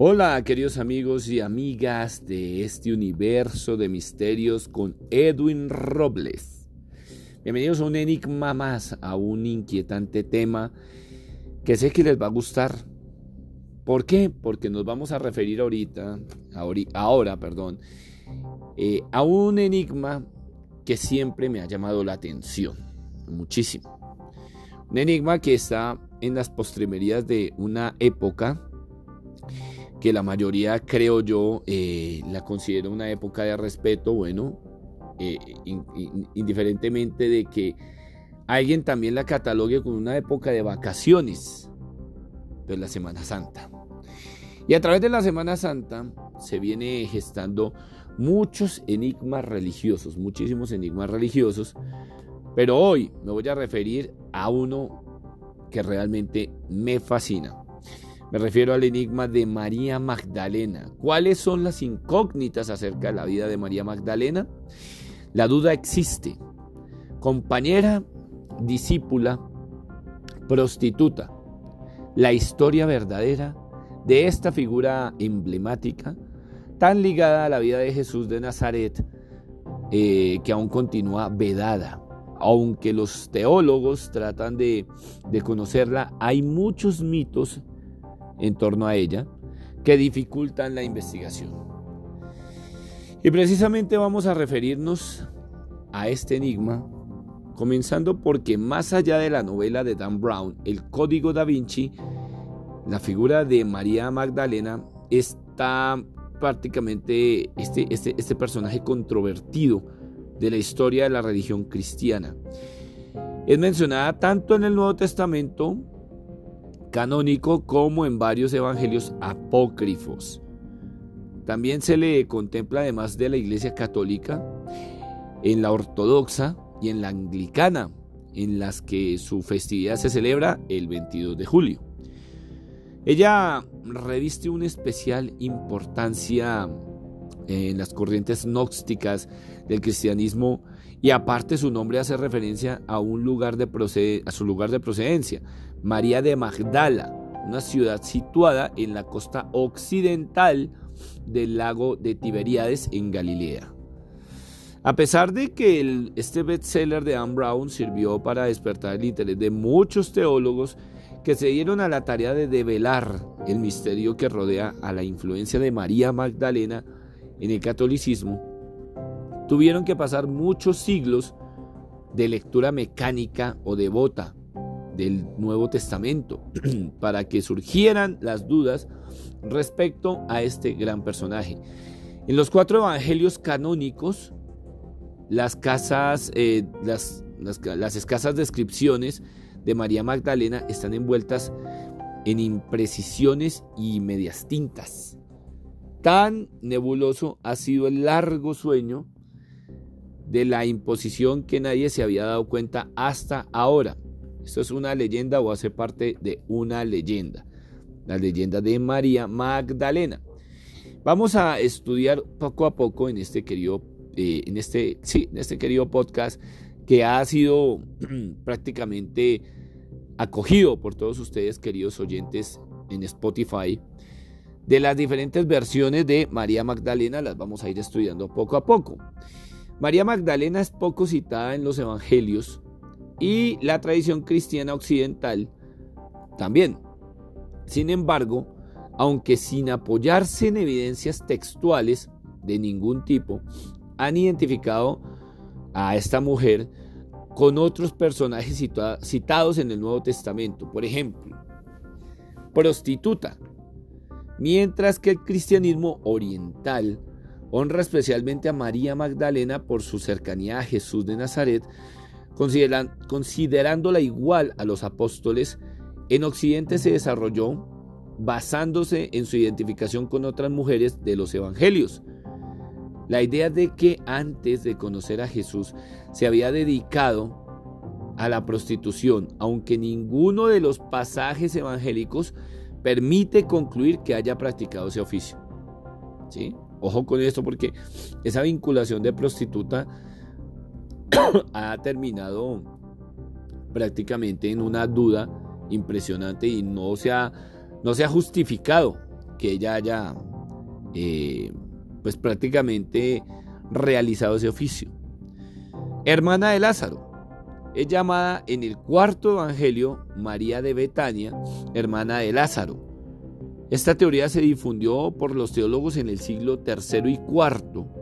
Hola queridos amigos y amigas de este universo de misterios con Edwin Robles. Bienvenidos a un enigma más, a un inquietante tema que sé que les va a gustar. ¿Por qué? Porque nos vamos a referir ahorita, ahora, perdón, eh, a un enigma que siempre me ha llamado la atención, muchísimo. Un enigma que está en las postrimerías de una época que la mayoría, creo yo, eh, la considera una época de respeto, bueno, eh, indiferentemente de que alguien también la catalogue como una época de vacaciones, de la Semana Santa. Y a través de la Semana Santa se viene gestando muchos enigmas religiosos, muchísimos enigmas religiosos, pero hoy me voy a referir a uno que realmente me fascina. Me refiero al enigma de María Magdalena. ¿Cuáles son las incógnitas acerca de la vida de María Magdalena? La duda existe. Compañera, discípula, prostituta. La historia verdadera de esta figura emblemática, tan ligada a la vida de Jesús de Nazaret, eh, que aún continúa vedada. Aunque los teólogos tratan de, de conocerla, hay muchos mitos en torno a ella que dificultan la investigación. Y precisamente vamos a referirnos a este enigma, comenzando porque más allá de la novela de Dan Brown, El Código da Vinci, la figura de María Magdalena está prácticamente este, este, este personaje controvertido de la historia de la religión cristiana. Es mencionada tanto en el Nuevo Testamento canónico como en varios evangelios apócrifos. También se le contempla además de la Iglesia Católica, en la Ortodoxa y en la Anglicana, en las que su festividad se celebra el 22 de julio. Ella reviste una especial importancia en las corrientes gnósticas del cristianismo y aparte su nombre hace referencia a un lugar de a su lugar de procedencia, María de Magdala, una ciudad situada en la costa occidental del lago de Tiberíades en Galilea. A pesar de que este bestseller de Anne Brown sirvió para despertar el interés de muchos teólogos que se dieron a la tarea de develar el misterio que rodea a la influencia de María Magdalena en el catolicismo, tuvieron que pasar muchos siglos de lectura mecánica o devota del Nuevo Testamento para que surgieran las dudas respecto a este gran personaje. En los cuatro evangelios canónicos, eh, las escasas descripciones de María Magdalena están envueltas en imprecisiones y medias tintas. Tan nebuloso ha sido el largo sueño de la imposición que nadie se había dado cuenta hasta ahora. Esto es una leyenda o hace parte de una leyenda. La leyenda de María Magdalena. Vamos a estudiar poco a poco en este querido, eh, en este, sí, en este querido podcast que ha sido prácticamente acogido por todos ustedes, queridos oyentes, en Spotify. De las diferentes versiones de María Magdalena las vamos a ir estudiando poco a poco. María Magdalena es poco citada en los evangelios, y la tradición cristiana occidental también. Sin embargo, aunque sin apoyarse en evidencias textuales de ningún tipo, han identificado a esta mujer con otros personajes citados en el Nuevo Testamento. Por ejemplo, prostituta. Mientras que el cristianismo oriental honra especialmente a María Magdalena por su cercanía a Jesús de Nazaret, considerándola igual a los apóstoles, en Occidente se desarrolló basándose en su identificación con otras mujeres de los evangelios. La idea de que antes de conocer a Jesús se había dedicado a la prostitución, aunque ninguno de los pasajes evangélicos permite concluir que haya practicado ese oficio. ¿Sí? Ojo con esto porque esa vinculación de prostituta ha terminado prácticamente en una duda impresionante y no se ha, no se ha justificado que ella haya eh, pues prácticamente realizado ese oficio. Hermana de Lázaro. Es llamada en el cuarto evangelio María de Betania, hermana de Lázaro. Esta teoría se difundió por los teólogos en el siglo III y IV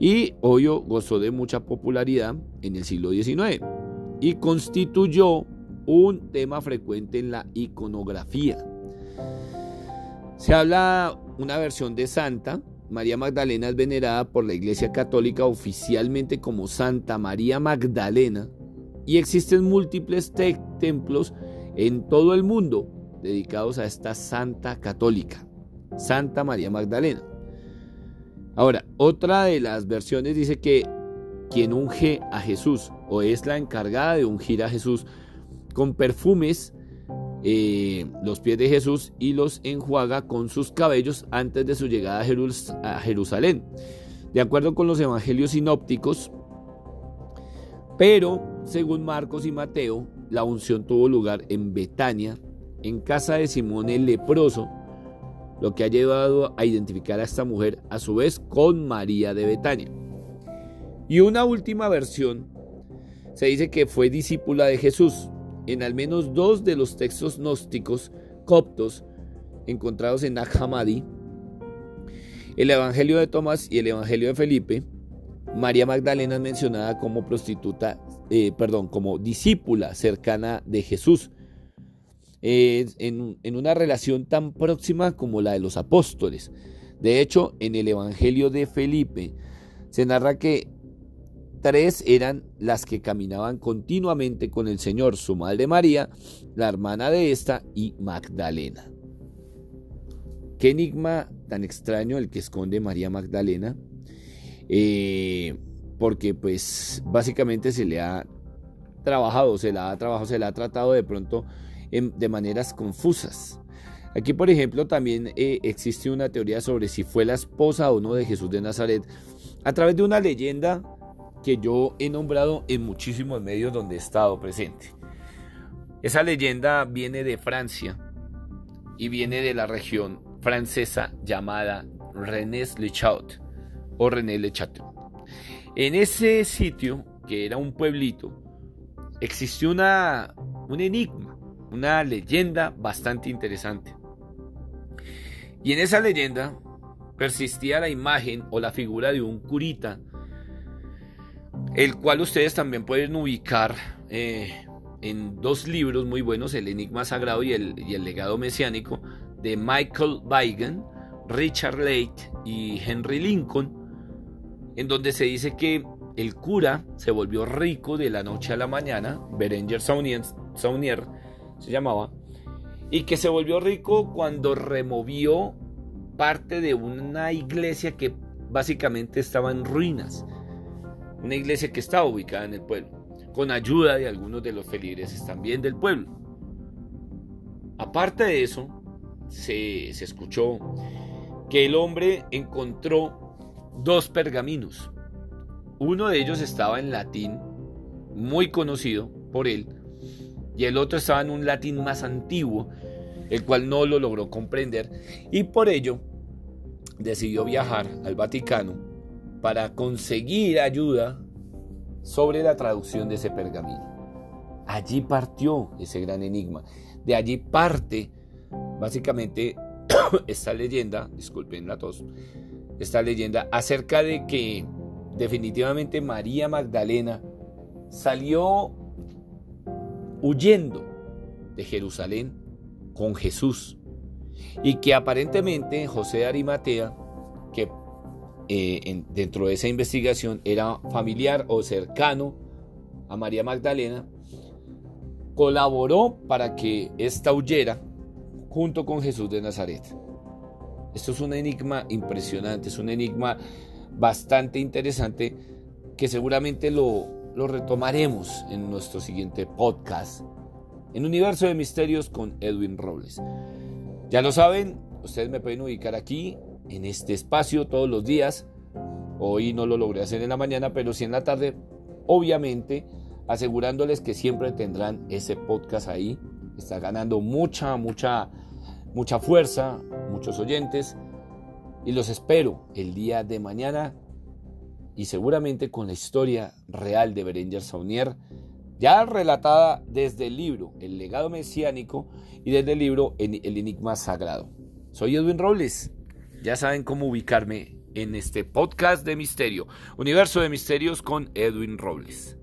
y hoy gozó de mucha popularidad en el siglo XIX y constituyó un tema frecuente en la iconografía. Se habla una versión de Santa. María Magdalena es venerada por la Iglesia Católica oficialmente como Santa María Magdalena y existen múltiples templos en todo el mundo dedicados a esta Santa Católica, Santa María Magdalena. Ahora, otra de las versiones dice que quien unge a Jesús o es la encargada de ungir a Jesús con perfumes eh, los pies de Jesús y los enjuaga con sus cabellos antes de su llegada a Jerusalén. De acuerdo con los evangelios sinópticos, pero según Marcos y Mateo, la unción tuvo lugar en Betania, en casa de Simón el leproso, lo que ha llevado a identificar a esta mujer a su vez con María de Betania. Y una última versión se dice que fue discípula de Jesús en al menos dos de los textos gnósticos coptos encontrados en Nag el Evangelio de Tomás y el Evangelio de Felipe, María Magdalena es mencionada como prostituta, eh, perdón, como discípula cercana de Jesús, en, una relación tan próxima como la de los apóstoles. De hecho, en el Evangelio de Felipe se narra que tres eran las que caminaban continuamente con el Señor, su madre María, la hermana de esta y Magdalena. Qué enigma tan extraño el que esconde María Magdalena, eh, porque pues básicamente se le ha trabajado, se la ha trabajado, se la ha tratado de pronto de maneras confusas. Aquí, por ejemplo, también eh, existe una teoría sobre si fue la esposa o no de Jesús de Nazaret a través de una leyenda que yo he nombrado en muchísimos medios donde he estado presente. Esa leyenda viene de Francia y viene de la región francesa llamada René le Chaut o René le Chateau. En ese sitio, que era un pueblito, existió una, un enigma, una leyenda bastante interesante. Y en esa leyenda persistía la imagen o la figura de un curita el cual ustedes también pueden ubicar eh, en dos libros muy buenos, El Enigma Sagrado y el, el Legado Mesiánico, de Michael Weigen, Richard Lake y Henry Lincoln, en donde se dice que el cura se volvió rico de la noche a la mañana, Berenger Saunier se llamaba, y que se volvió rico cuando removió parte de una iglesia que básicamente estaba en ruinas una iglesia que estaba ubicada en el pueblo, con ayuda de algunos de los feligreses también del pueblo. Aparte de eso, se, se escuchó que el hombre encontró dos pergaminos. Uno de ellos estaba en latín, muy conocido por él, y el otro estaba en un latín más antiguo, el cual no lo logró comprender, y por ello decidió viajar al Vaticano para conseguir ayuda sobre la traducción de ese pergamino. Allí partió ese gran enigma. De allí parte básicamente esta leyenda, disculpen la tos, esta leyenda acerca de que definitivamente María Magdalena salió huyendo de Jerusalén con Jesús y que aparentemente José de Arimatea, que eh, dentro de esa investigación era familiar o cercano a María Magdalena, colaboró para que ésta huyera junto con Jesús de Nazaret. Esto es un enigma impresionante, es un enigma bastante interesante que seguramente lo, lo retomaremos en nuestro siguiente podcast, en Universo de Misterios con Edwin Robles. Ya lo saben, ustedes me pueden ubicar aquí en este espacio todos los días. Hoy no lo logré hacer en la mañana, pero sí en la tarde, obviamente, asegurándoles que siempre tendrán ese podcast ahí. Está ganando mucha, mucha, mucha fuerza, muchos oyentes y los espero el día de mañana y seguramente con la historia real de Berenger Saunier, ya relatada desde el libro El legado mesiánico y desde el libro El enigma sagrado. Soy Edwin Robles. Ya saben cómo ubicarme en este podcast de misterio, Universo de Misterios con Edwin Robles.